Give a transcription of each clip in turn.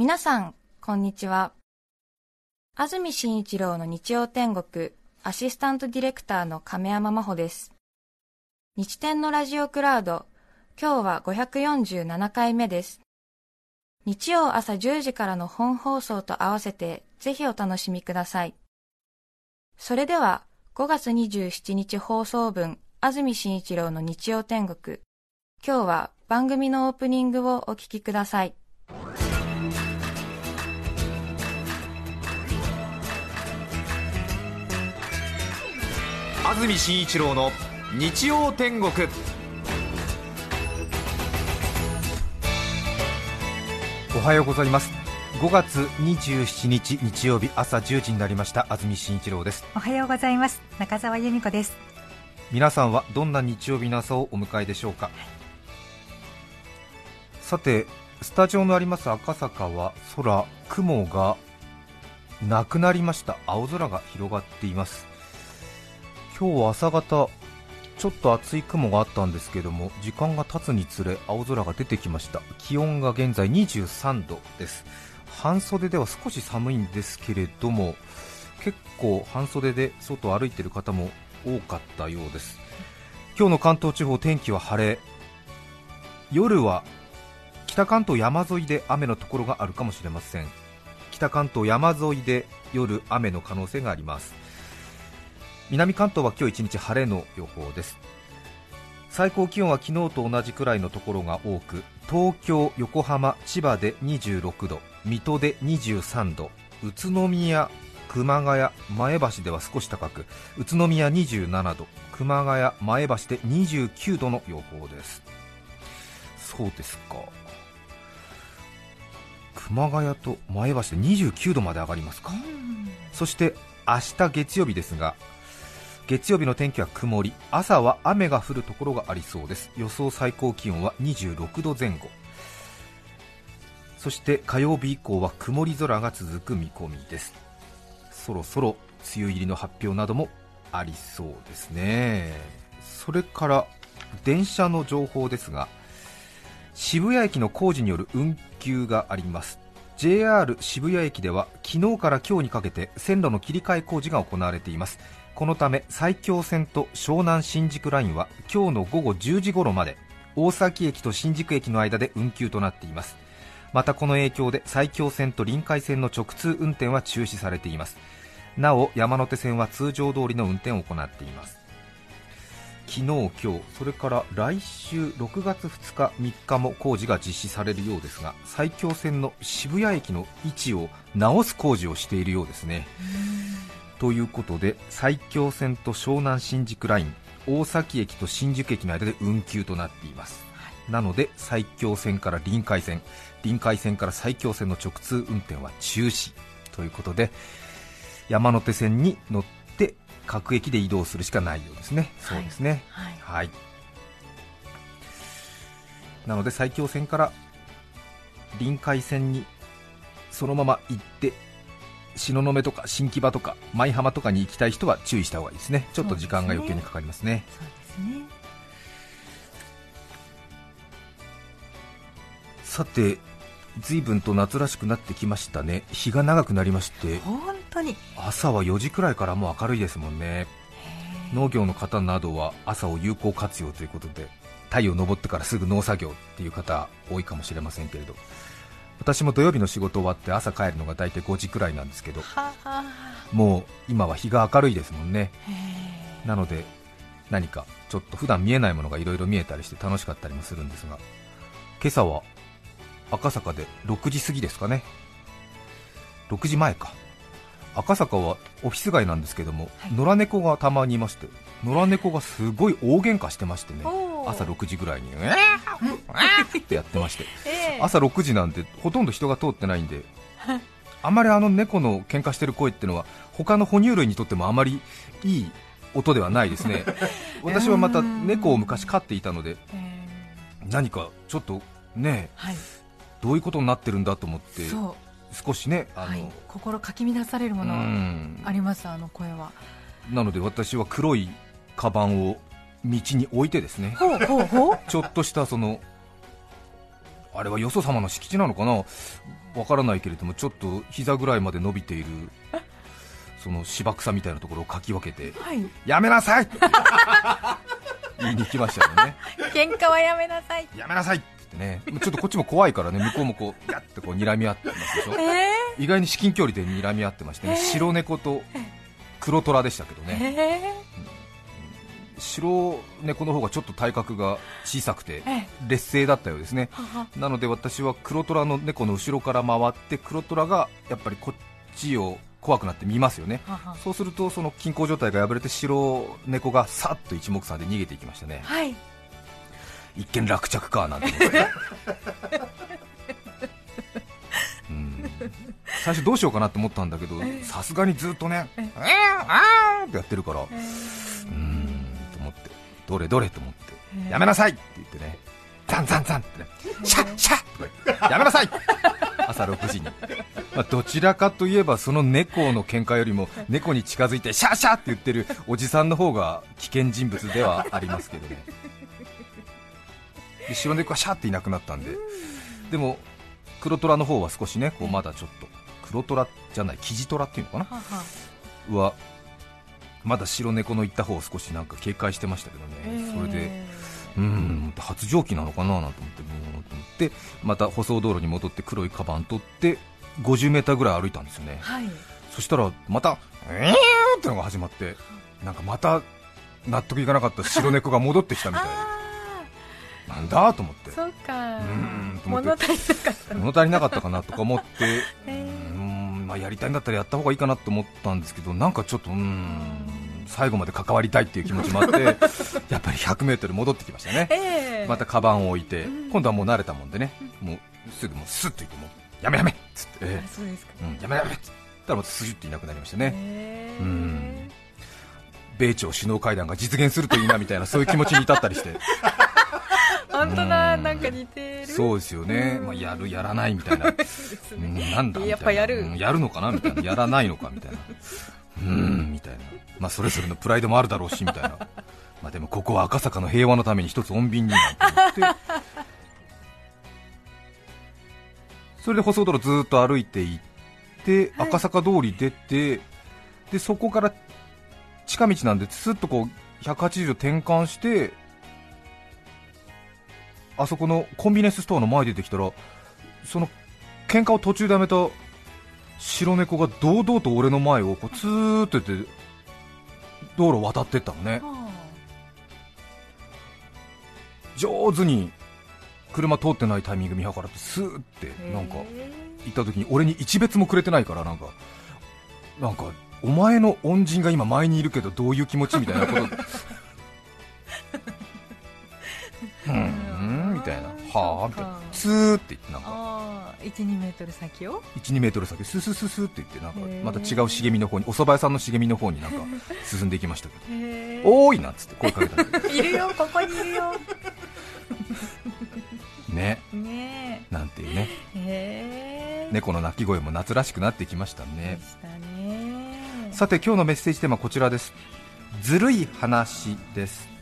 皆さん、こんにちは。安住紳一郎の日曜天国、アシスタントディレクターの亀山真帆です。日天のラジオクラウド、今日は547回目です。日曜朝10時からの本放送と合わせて、ぜひお楽しみください。それでは、5月27日放送分、安住紳一郎の日曜天国。今日は番組のオープニングをお聞きください。安住紳一郎の日曜天国。おはようございます。5月27日日曜日朝10時になりました。安住紳一郎です。おはようございます。中澤由美子です。皆さんはどんな日曜日の朝をお迎えでしょうか、はい、さてスタジオのあります赤坂は空雲がなくなりました。青空が広がっています今日は朝方ちょっと厚い雲があったんですけども時間が経つにつれ青空が出てきました。気温が現在23度です。半袖では少し寒いんですけれども結構半袖で外を歩いている方も多かったようです。今日の関東地方天気は晴れ。夜は北関東山沿いで雨のところがあるかもしれません。北関東山沿いで夜雨の可能性があります。南関東は今日一日晴れの予報です。最高気温は昨日と同じくらいのところが多く東京、横浜、千葉で26度水戸で23度宇都宮、熊谷、前橋では少し高く宇都宮27度熊谷、前橋で29度の予報です。そうですか。熊谷と前橋で29度まで上がりますか。そして明日月曜日ですが月曜日の天気は曇り朝は雨が降るところがありそうです。予想最高気温は26度前後。そして火曜日以降は曇り空が続く見込みです。そろそろ梅雨入りの発表などもありそうですね。それから電車の情報ですが渋谷駅の工事による運休があります。JR 渋谷駅では昨日から今日にかけて線路の切り替え工事が行われています。このため埼京線と湘南新宿ラインは今日の午後10時頃まで大崎駅と新宿駅の間で運休となっています。またこの影響で埼京線と臨海線の直通運転は中止されています。なお山手線は通常通りの運転を行っています。昨日、今日、それから来週6月2日、3日も工事が実施されるようですが埼京線の渋谷駅の位置を直す工事をしているようですね。ということで埼京線と湘南新宿ライン大崎駅と新宿駅の間で運休となっています、はい、なので埼京線から臨海線臨海線から埼京線の直通運転は中止。ということで山手線に乗って各駅で移動するしかないようですね、そうですね、はい、はい、なので埼京線から臨海線にそのまま行って東雲とか新木場とか舞浜とかに行きたい人は注意した方がいいですね。ちょっと時間が余計にかかりますね。そうですね。さて随分と夏らしくなってきましたね。日が長くなりまして。本当に。朝は4時くらいからもう明るいですもんね。農業の方などは朝を有効活用ということで太陽昇ってからすぐ農作業っていう方多いかもしれませんけれど私も土曜日の仕事終わって朝帰るのが大体5時くらいなんですけどもう今は日が明るいですもんね。なので何かちょっと普段見えないものがいろいろ見えたりして楽しかったりもするんですが今朝は赤坂で6時過ぎですかね。6時前か。赤坂はオフィス街なんですけども、はい、野良猫がたまにいまして野良猫がすごい大喧嘩してましてね朝6時ぐらいに、えー、ってやってまして、えー、朝6時なんてほとんど人が通ってないんで、あまりあの猫の喧嘩してる声っていうのは他の哺乳類にとってもあまりいい音ではないですね、私はまた猫を昔飼っていたので、何かちょっとね、はい、どういうことになってるんだと思って。少しねあの、はい、心かき乱されるものあります、あの声は。なので私は黒いカバンを道に置いてですね。ちょっとしたそのあれはよそ様の敷地なのかな？わからないけれどもちょっと膝ぐらいまで伸びているその芝草みたいなところをかき分けて、はい、やめなさい！言いに来ましたよね。喧嘩はやめなさい。やめなさい！ってね。ちょっとこっちも怖いからね向こうもこうやってこう睨み合ってますでしょ、えー、意外に至近距離で睨み合ってましてね、えー、白猫と黒虎でしたけどね、えー？白猫の方がちょっと体格が小さくて劣勢だったようですね、なので私は黒虎の猫の後ろから回って黒虎がやっぱりこっちを怖くなって見ますよね、そうするとその均衡状態が破れて白猫がさっと一目散で逃げていきましたね、はい、一見落着かなんて 最初どうしようかなって思ったんだけどさすがにずっとね、えー、あーってやってるから、うんどれどれと思って、やめなさいって言ってね、ザンザンザンってね、シャッシャッとかやめなさい。朝6時に、まあ、どちらかといえばその猫の喧嘩よりも猫に近づいてシャッシャッって言ってるおじさんの方が危険人物ではありますけどね、で白猫はシャッっていなくなったんで、でも黒虎の方は少しねこうまだちょっと。黒虎じゃないキジ虎っていうのかな、はまだ白猫の行った方を少しなんか警戒してましたけどね、えー、それで、うん、発情期なのかななんて思って、思ってまた舗装道路に戻って黒いカバン取って50メーターぐらい歩いたんですよね、はい、そしたらまた、えーってのが始まって、なんかまた納得いかなかった白猫が戻ってきたみたいなんだと思って、そうか。うん物足りなかった。物足りなかったかなとか思って、う んまあ、やりたいんだったらやった方がいいかなと思ったんですけど、なんかちょっと、うん最後まで関わりたいっていう気持ちもあって やっぱり 100m 戻ってきましたね、えー、またカバンを置いて、うん、今度はもう慣れたもんでね、もうすぐもうスッと言ってもやめやめっつって、えー、そうですか、うん、やめやめっつったらまたスジュっていなくなりましたね、え。ー、うん。米朝首脳会談が実現するといいなみたいなそういう気持ちに至ったりして本当だ、なんか似てる。そうですよね、まあ、やる、やらないみたいな、ね、なんだやっぱやる、やるのかなみたいな、やらないのかみたいな、うんみたいな、まあ、それぞれのプライドもあるだろうしみたいな、まあ、でもここは赤坂の平和のために一つ穏便になんて思って、それで舗装道路ずっと歩いていって、赤坂通り出て、でそこから近道なんで、すっとこう180度転換して、あそこのコンビニエンスストアの前出てきたら、その喧嘩を途中でやめた白猫が堂々と俺の前をこうツーってって道路を渡ってったのね、上手に車通ってないタイミング見計らってスーってなんか行った時に俺に一瞥もくれてないからなんかなんかお前の恩人が今前にいるけどどういう気持ちみたいなこと。うん。みたいな。はあみたいな。ツーって言ってなんか。12メートル先を？12メートル先ススススって言ってなんかまた違う茂みの方にお蕎麦屋さんの茂みの方になんか 進んでいきましたけど。おーいなんつって声かけたいるよここにいるよ。ね。ね。なんていうね。猫の鳴き声も夏らしくなってきましたね。さて今日のメッセージテーマはこちらです。ずるい話です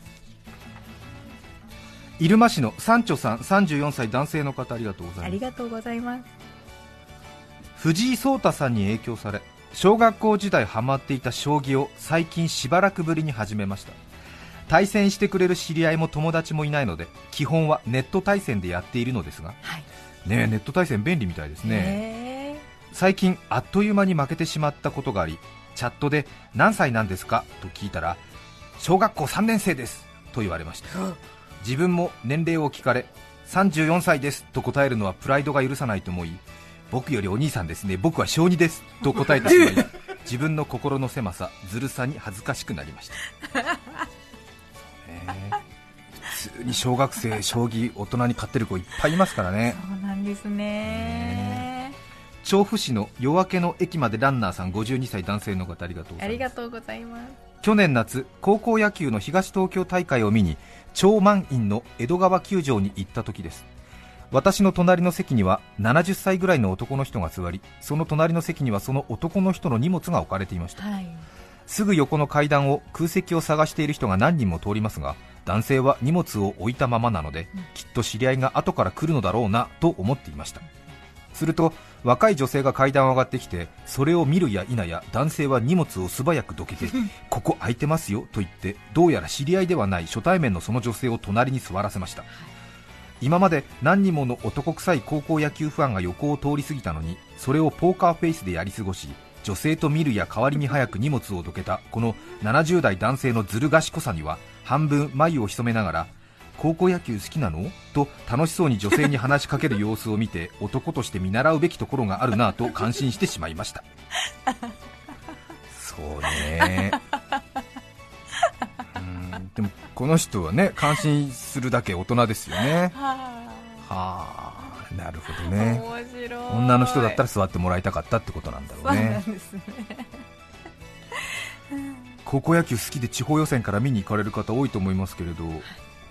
入間市の三丁さん34歳男性の方ありがとうございます。ありがとうございます。藤井聡太さんに影響され小学校時代ハマっていた将棋を最近しばらくぶりに始めました。対戦してくれる知り合いも友達もいないので基本はネット対戦でやっているのですが、はい、ねネット対戦便利みたいですね。最近あっという間に負けてしまったことがありチャットで何歳なんですか？と聞いたら小学校3年生ですと言われました自分も年齢を聞かれ34歳ですと答えるのはプライドが許さないと思い僕よりお兄さんですね僕は小2ですと答えてしまい 自分の心の狭さずるさに恥ずかしくなりました、ね、普通に小学生将棋大人に勝ってる子いっぱいいますからね。そうなんですね。調布市の夜明けの駅までランナーさん52歳男性の方ありがとうございます。去年夏高校野球の東東京大会を見に超満員の江戸川球場に行った時です。私の隣の席には70歳ぐらいの男の人が座りその隣の席にはその男の人の荷物が置かれていました、はい、すぐ横の階段を空席を探している人が何人も通りますが男性は荷物を置いたままなので、きっと知り合いが後から来るのだろうなと思っていましたすると若い女性が階段を上がってきてそれを見るや否や男性は荷物を素早くどけて ここ空いてますよと言ってどうやら知り合いではない初対面のその女性を隣に座らせました、今まで何人もの男臭い高校野球ファンが横を通り過ぎたのにそれをポーカーフェイスでやり過ごし女性と見るや代わりに早く荷物をどけたこの70代男性のずる賢さには半分眉を潜めながら高校野球好きなの？と楽しそうに女性に話しかける様子を見て 男として見習うべきところがあるなと感心してしまいました。そうね。うんでもこの人はね感心するだけ大人ですよね。はあ。なるほどね。女の人だったら座ってもらいたかったってことなんだろうね。高校 野球好きで地方予選から見に行かれる方多いと思いますけれど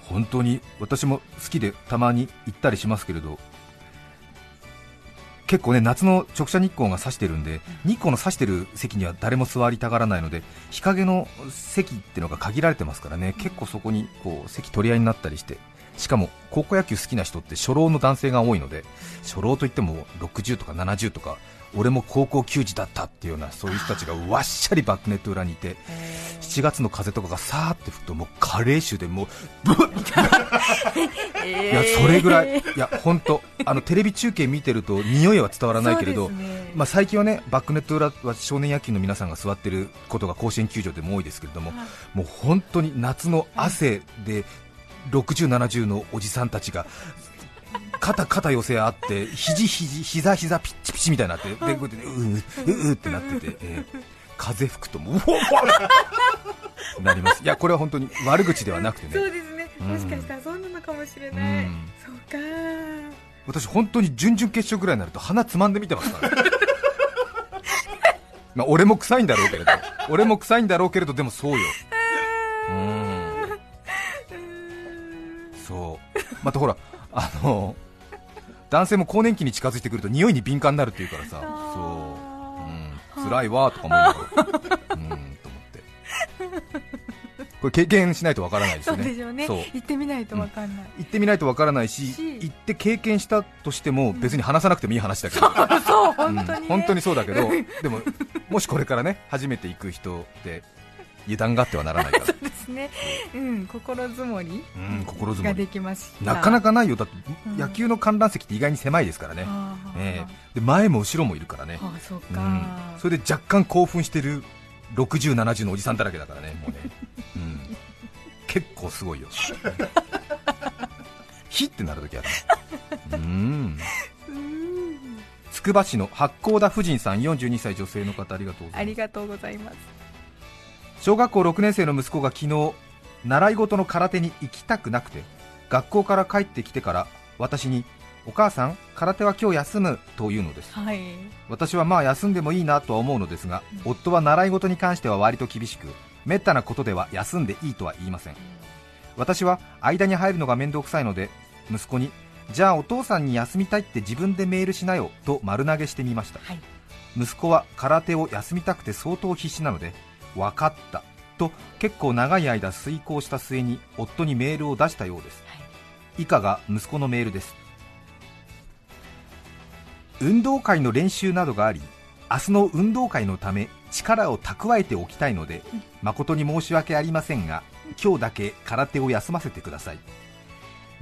本当に私も好きでたまに行ったりしますけれど結構ね夏の直射日光が差してるんで日光の差してる席には誰も座りたがらないので日陰の席ってのが限られてますからね結構そこにこう席取り合いになったりしてしかも高校野球好きな人って初老の男性が多いので初老といっても60とか70とか俺も高校球児だったっていうようなそういう人たちがわっしゃりバックネット裏にいて7月の風とかがさーって吹くともう加齢臭でもうブッいやそれぐらいいや本当あのテレビ中継見てると匂いは伝わらないけれど、ね、まあ、最近はねバックネット裏は少年野球の皆さんが座ってることが甲子園球場でも多いですけれども、もう本当に夏の汗で60、70のおじさんたちが肩肩寄せ合って肘肘膝膝ピッチピチみたいになってでこうやって、うううってなってて、えー、風吹くともううなります。いやこれは本当に悪口ではなくてね。そうですね、もしかしたらそうなのかもしれない、うん、そうか。私本当に準々決勝ぐらいになると鼻つまんで見てますから、ね、まあ俺も臭いんだろうけれど。俺も臭いんだろうけれどでもそうよ。うん。そう。またほらあの男性も更年期に近づいてくると匂いに敏感になるっていうからさ。そう、う。ん、辛いわとか思いながら。うん。と思って。これ経験しないとわからないですよね。そうね。行ってみないとわかんない、うん、行ってみないとわからないし行って経験したとしても別に話さなくてもいい話だけど、そう本当に、ね、本当にそうだけど。でももしこれからね初めて行く人で油断があってはならないから。そうですね、うん、心づもり、うん、心づもり。ができましなかなかないよ。だって、野球の観覧席って意外に狭いですからね、うん、えー、で前も後ろもいるからね、あそうん、それで若干興奮してる60、70のおじさんだらけだからね、もうね、うん、結構すごいよ、ひってなるときある、うん。つくば市の八甲田婦人さん42歳女性の方ありがとうございます小学校6年生の息子が昨日習い事の空手に行きたくなくて学校から帰ってきてから私にお母さん空手は今日休むというのです、はい、私はまあ休んでもいいなとは思うのですが、うん、夫は習い事に関しては割と厳しくめったなことでは休んでいいとは言いません、私は間に入るのが面倒くさいので息子にじゃあお父さんに休みたいって自分でメールしなよと丸投げしてみました、はい、息子は空手を休みたくて相当必死なので分かった。と結構長い間遂行した末に夫にメールを出したようです、はい、以下が息子のメールです。運動会の練習などがあり明日の運動会のため力を蓄えておきたいので誠に申し訳ありませんが今日だけ空手を休ませてください。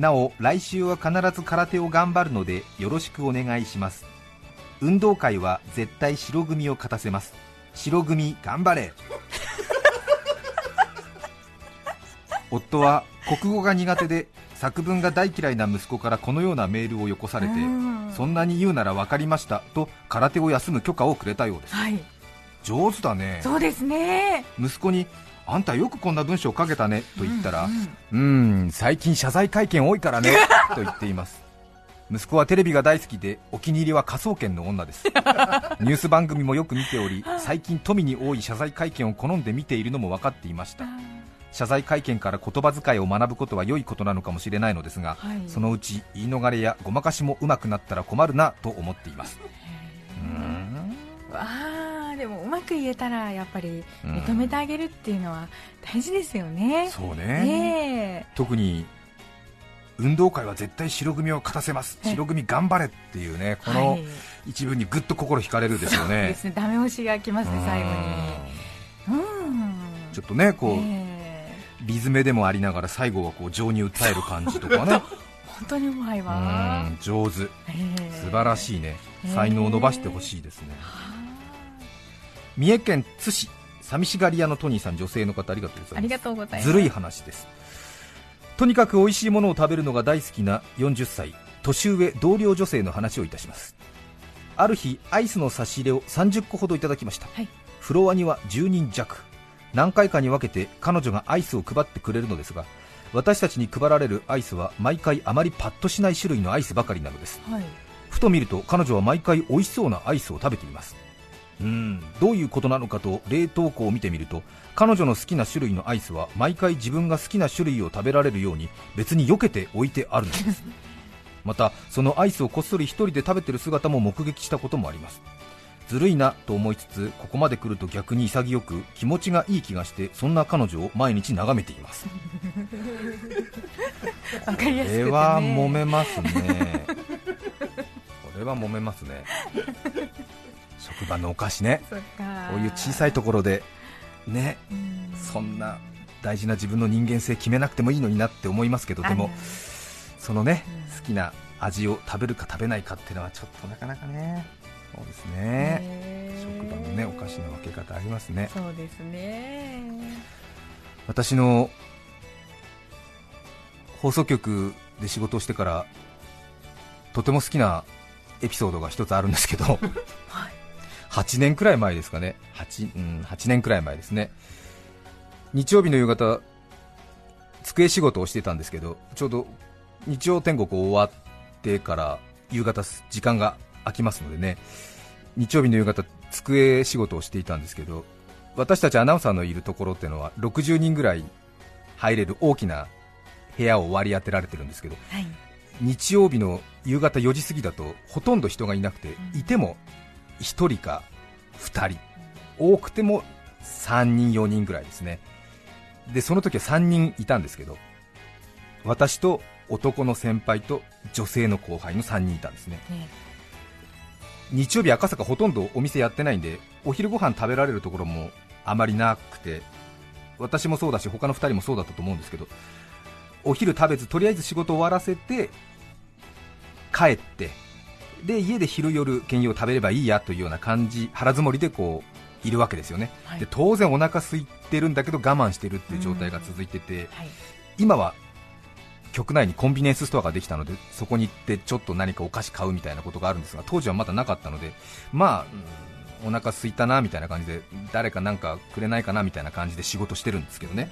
なお来週は必ず空手を頑張るのでよろしくお願いします。運動会は絶対白組を勝たせます白組頑張れ。夫は国語が苦手で作文が大嫌いな息子からこのようなメールをよこされてそんなに言うなら分かりましたと空手を休む許可をくれたようです、はい、上手だね。そうですね。息子にあんたよくこんな文章を書けたねと言ったらうん、ん、最近謝罪会見多いからねと言っています息子はテレビが大好きでお気に入りは科捜研の女です。ニュース番組もよく見ており最近富に多い謝罪会見を好んで見ているのも分かっていました。謝罪会見から言葉遣いを学ぶことは良いことなのかもしれないのですが、はい、そのうち言い逃れやごまかしもうまくなったら困るなと思っています。わあででもうまく言えたらやっぱり認めてあげるっていうのは大事ですよね、うん、そうね、え。ー、特に運動会は絶対白組を勝たせます、白組頑張れっていうねこの一文にぐっと心惹かれるですよね、はい、ですね。ダメ押しがきますね、最後に。うん。ちょっとねこう、えー、リズムでもありながら最後はこう情に訴える感じとかね。本当にうまいわ上手、えー、素晴らしいね。才能を伸ばしてほしいですね、えー、三重県津市寂しがり屋のトニーさん女性の方ありがとうございます。ありがとうございます。ずるい話ですとにかく美味しいものを食べるのが大好きな40歳年上同僚女性の話をいたします。ある日アイスの差し入れを30個ほどいただきました、はい、フロアには10人弱。何回かに分けて彼女がアイスを配ってくれるのですが私たちに配られるアイスは毎回あまりパッとしない種類のアイスばかりなのです、はい、ふと見ると彼女は毎回美味しそうなアイスを食べていますうん。どういうことなのかと冷凍庫を見てみると彼女の好きな種類のアイスは毎回自分が好きな種類を食べられるように別に避けて置いてあるのです。またそのアイスをこっそり1人で食べてる姿も目撃したこともあります。ずるいなと思いつつここまで来ると逆に潔く気持ちがいい気がしてそんな彼女を毎日眺めています。わかりやすく、ね、これは揉めますね。これは揉めますね職場のお菓子ね。こういう小さいところでねそんな大事な自分の人間性決めなくてもいいのになって思いますけどでもそのね好きな味を食べるか食べないかっていうのはちょっとなかなかねそうですね。職場のねお菓子の分け方ありますね。そうですね。私の放送局で仕事をしてからとても好きなエピソードが一つあるんですけど、はい、8年くらい前ですかね。8,、うん、8年くらい前ですね。日曜日の夕方机仕事をしてたんですけどちょうど日曜天国終わってから夕方時間が空きますのでね。日曜日の夕方机仕事をしていたんですけど私たちアナウンサーのいるところっていうのは60人ぐらい入れる大きな部屋を割り当てられてるんですけど、はい、日曜日の夕方4時過ぎだとほとんど人がいなくて、うん、いても1人か2人、多くても3人、4人ぐらいですね。でその時は3人いたんですけど私と男の先輩と女性の後輩の3人いたんですね、ね日曜日、赤坂ほとんどお店やってないんでお昼ご飯食べられるところもあまりなくて私もそうだし他の2人もそうだったと思うんですけどお昼食べずとりあえず仕事終わらせて帰ってで家で昼夜兼用食べればいいやというような感じ腹積もりでこういるわけですよね、はい、で当然お腹空いてるんだけど我慢してるっていう状態が続いてて、はい、今は局内にコンビニエンスストアができたのでそこに行ってちょっと何かお菓子買うみたいなことがあるんですが当時はまだなかったのでまあ、お腹空いたなみたいな感じで誰かなんかくれないかなみたいな感じで仕事してるんですけどね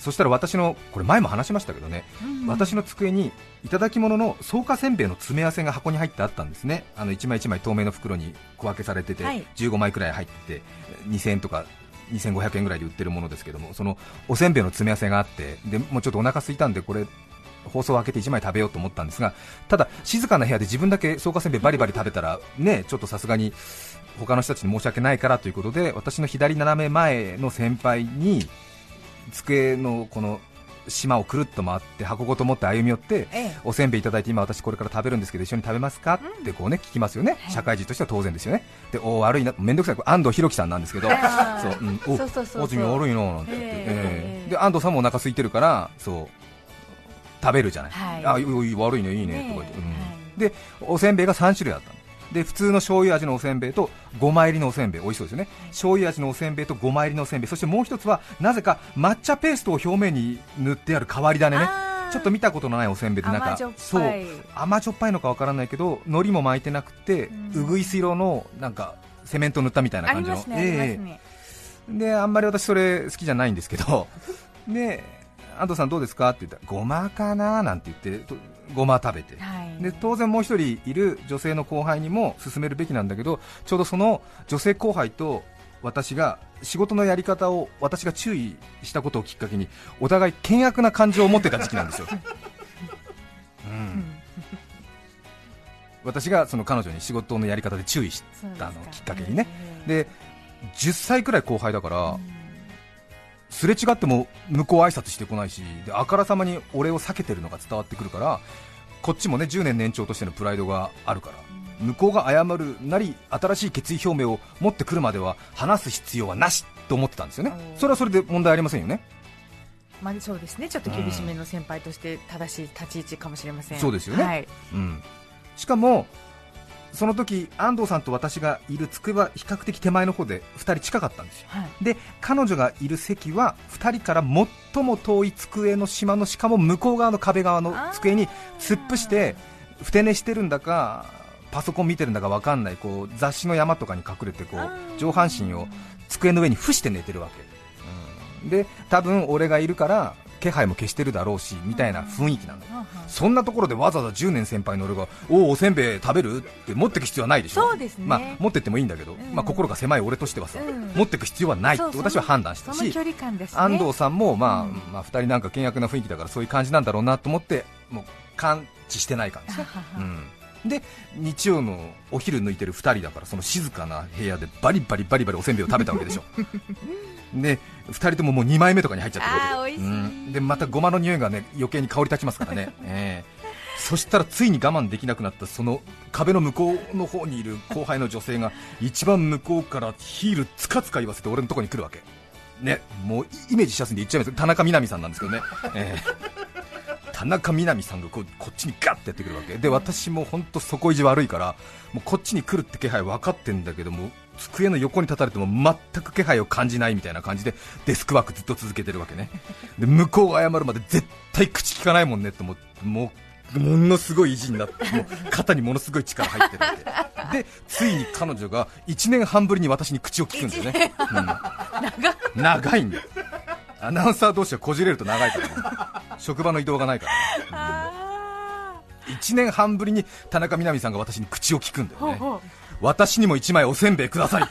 そしたら私のこれ前も話しましたけどね、うんうん、私の机にいただき物の草加せんべいの詰め合わせが箱に入ってあったんですね。あの1枚1枚透明の袋に小分けされてて、はい、15枚くらい入ってて2000円とか2500円ぐらいで売ってるものですけどもそのおせんべいの詰め合わせがあってでもうちょっとお腹空いたんでこれ放送を開けて1枚食べようと思ったんですがただ静かな部屋で自分だけ草加せんべいバリバリ食べたらねちょっとさすがに他の人たちに申し訳ないからということで私の左斜め前の先輩に机のこの島をくるっと回って箱ごと持って歩み寄って、ええ、おせんべいいただいて今私これから食べるんですけど一緒に食べますか、うん、ってこうね聞きますよね、はい、社会人としては当然ですよねでお悪いな。面倒くさい安藤弘樹さんなんですけどそううんおそうそうそうそう。悪いななんて言って、えー、で安藤さんもお腹空いてるからそう食べるじゃない、はい、あ悪いねいいねとか言って、うん。はい、でおせんべいが3種類あったで普通の醤油味のおせんべいとごま入りのおせんべい美味しそうですよね、はい、醤油味のおせんべいとごま入りのおせんべいそしてもう一つはなぜか抹茶ペーストを表面に塗ってある変わり種ね。ちょっと見たことのないおせんべいでなんかそう。甘じょっぱいのかわからないけど海苔も巻いてなくて、うぐいす色のなんかセメント塗ったみたいな感じの、ねえー、であんまり私それ好きじゃないんですけど。で安藤さんどうですか？って言ったらごまかななんて言ってごま食べて、はい、で当然もう一人いる女性の後輩にも勧めるべきなんだけどちょうどその女性後輩と私が仕事のやり方を私が注意したことをきっかけにお互い険悪な感情を持ってた時期なんですよ、うん、私がその彼女に仕事のやり方で注意したのをきっかけにね。で10歳くらい後輩だから、すれ違っても向こう挨拶してこないしであからさまに俺を避けてるのが伝わってくるからこっちもね10年年長としてのプライドがあるから向こうが謝るなり新しい決意表明を持ってくるまでは話す必要はなしと思ってたんですよね。それはそれで問題ありませんよね。まあ、そうですね。ちょっと厳しめの先輩として正しい立ち位置かもしれません。そうですよね。はい、うん、しかもその時安藤さんと私がいる机は比較的手前の方で2人近かったんですよ。はい。で彼女がいる席は2人から最も遠い机の島のしかも向こう側の壁側の机に突っ伏してふて寝してるんだかパソコン見てるんだか分かんないこう雑誌の山とかに隠れてこう上半身を机の上に伏して寝てるわけ、うん。で多分俺がいるから気配も消してるだろうしみたいな雰囲気なのよ。ははそんなところでわざわざ10年先輩の俺がおおおせんべい食べるって持ってく必要はないでしょ。そうですね。まあ、持ってってもいいんだけど、ん。まあ、心が狭い俺としてはさ、う。ん。持ってく必要はないって私は判断したし安藤さんも、まあうん。まあ、2人なんか険悪な雰囲気だからそういう感じなんだろうなと思ってもう感知してない感じ。うん、で日曜のお昼抜いてる2人だからその静かな部屋でバリバリバリバリおせんべいを食べたわけでしょ で2人とももう2枚目とかに入っちゃってるうん。でまたごまの匂いがね余計に香り立ちますからね、ええ。そしたらついに我慢できなくなったその壁の向こうの方にいる後輩の女性が一番向こうからヒールつかつか言わせて俺のところに来るわけ。ねもうイメージしやすいんで言っちゃいます。田中みな実さんなんですけどね、ええ。田中みな実さんがこうこっちにガッてやってくるわけ。で私も本当底意地悪いからもうこっちに来るって気配分かってんだけども机の横に立たれても全く気配を感じないみたいな感じでデスクワークずっと続けてるわけね。で向こうが謝るまで絶対口聞かないもんねって思ってもうものすごい意地になってもう肩にものすごい力入ってるわけ。でついに彼女が1年半ぶりに私に口を聞くんだよね、うん、長いんだよ。アナウンサー同士はこじれると長いから、ね、職場の移動がないから、あ1年半ぶりに田中みな実さんが私に口を聞くんだよね私にも1枚おせんべいください。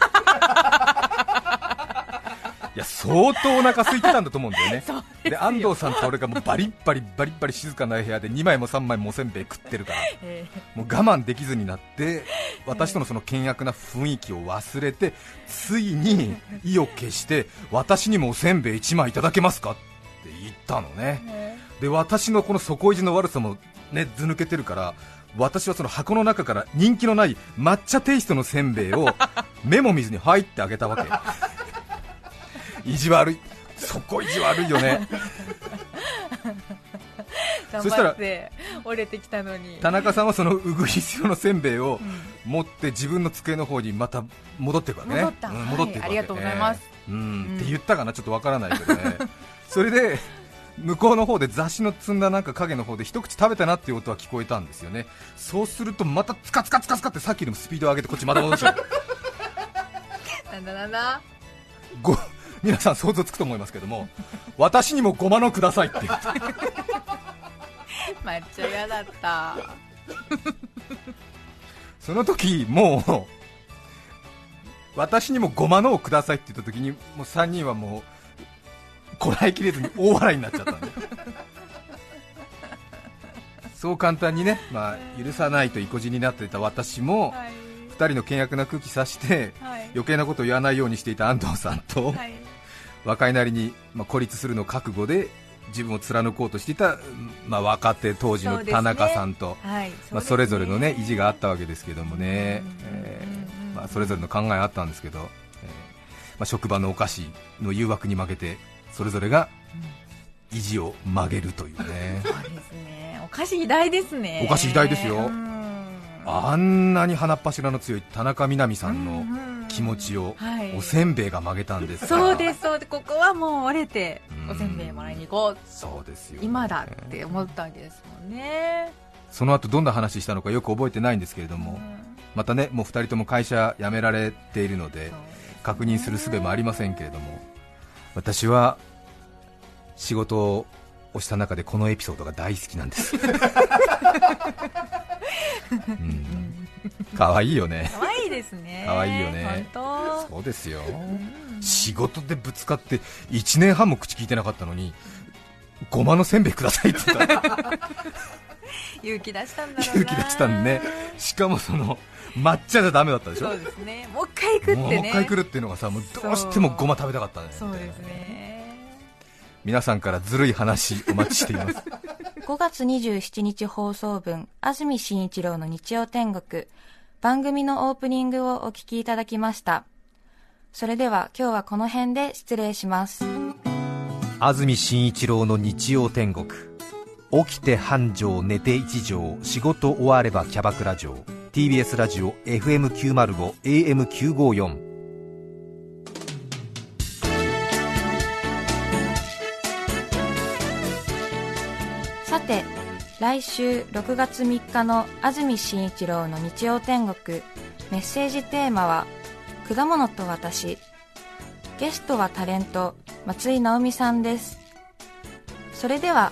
いや相当お腹空いてたんだと思うんだよね。で安藤さんと俺がもうバリッバリバリッバリ静かな部屋で2枚も3枚もおせんべい食ってるからえもう我慢できずになって私とのその険悪な雰囲気を忘れてついに意を決して私にもおせんべい1枚いただけますかって言ったのねーで私のこの底意地の悪さもねず抜けてるから私はその箱の中から人気のない抹茶テイストのせんべいを 目も見ずに入ってあげたわけ。意地悪い。底意地悪いよね。頑そしたら折れてきたのに。田中さんはそのうぐいすよのせんべいを持って自分の机の方にまた戻っていくわけね。戻った。うん戻っていくわけ、はいありがとうございます。えーうんうん。って言ったかな？ちょっとわからないけどね。それで向こうの方で雑誌の積んだなんか影の方で一口食べたなっていう音は聞こえたんですよね。そうするとまたツカツカツカツカってさっきよりもスピードを上げてこっちまた戻しちゃうなんだなんだ。ご皆さん想像つくと思いますけども私にもごまのくださいって。言って抹茶屋だった。その時もう私にもごまのをくださいって言った時にもう3人はもうこらえきれずに大笑いになっちゃったんで。そう簡単にね、まあ、許さないと意固地になっていた私もはい。2人の険悪な空気さしてはい。余計なことを言わないようにしていた安藤さんとはい。若いなりに、まあ、孤立するのを覚悟で自分を貫こうとしていた、まあ、若手当時の田中さんとはい。まあ、それぞれの、ね、意地があっったわけですけどもね、まあ、それぞれの考えあったんですけど、えーまあ、職場のお菓子の誘惑に負けてそれぞれが意地を曲げるというね。そうですね。お菓子偉大ですね。お菓子偉大ですよ。うん。あんなに鼻っ柱の強い田中みな実さんの気持ちをはい。おせんべいが曲げたんですか。らそうですそうです。ここはもう折れてうんおせんべいもらいに行こう。そうですよ今だって思ったわけですもんね。その後どんな話したのかよく覚えてないんですけれども、またねもう2人とも会社辞められているので確認する術もありませんけれども私は仕事をした中でこのエピソードが大好きなんです。うん。可愛いよね。可愛いですね。可愛いよね。本そうですよ。仕事でぶつかって1年半も口聞いてなかったのにごまのせんべいくださいって言った。ら 勇気出したんだろうな。勇気出したんね。しかもその抹茶じゃダメだったでしょ？そうですね。もう一回行くってね。もう一回来るっていうのがさもうどうしてもごま食べたかったねそうですね。皆さんからずるい話お待ちしています。5月27日放送分、安住紳一郎の日曜天国。番組のオープニングをお聞きいただきました。それでは今日はこの辺で失礼します。安住紳一郎の日曜天国起きて繁盛寝て一条仕事終わればキャバクラ城 TBS ラジオ FM905 AM954 さて、来週6月3日の安住紳一郎の日曜天国、メッセージテーマは、果物と私。ゲストはタレント、松井直美さんです。それでは